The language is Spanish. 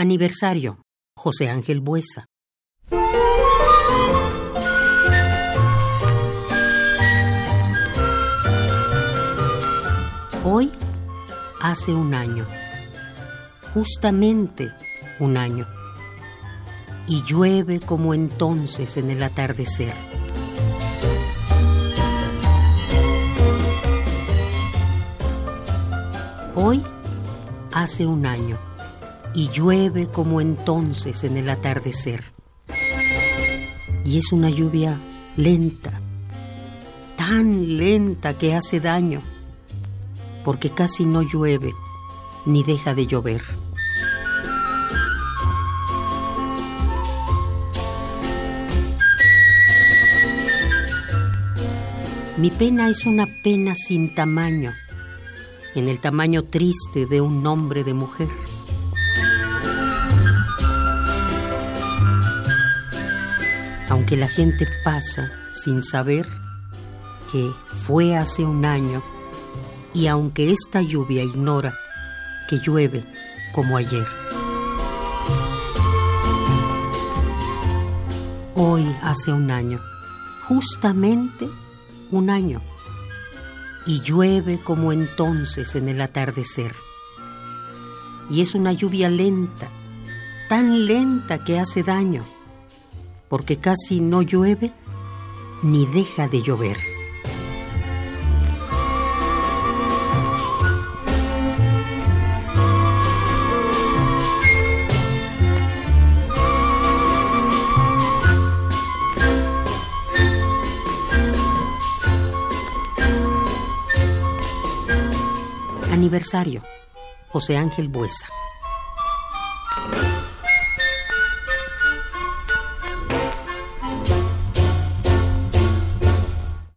Aniversario. José Ángel Buesa. Hoy hace un año, justamente un año, y llueve como entonces en el atardecer. Hoy hace un año y llueve como entonces en el atardecer. Y es una lluvia lenta, tan lenta que hace daño, porque casi no llueve ni deja de llover. Mi pena es una pena sin tamaño, en el tamaño triste de un nombre de mujer. Aunque la gente pasa sin saber que fue hace un año y aunque esta lluvia ignora que llueve como ayer. Hoy hace un año, justamente un año, y llueve como entonces en el atardecer. Y es una lluvia lenta, tan lenta que hace daño, porque casi no llueve ni deja de llover. Aniversario. José Ángel Buesa.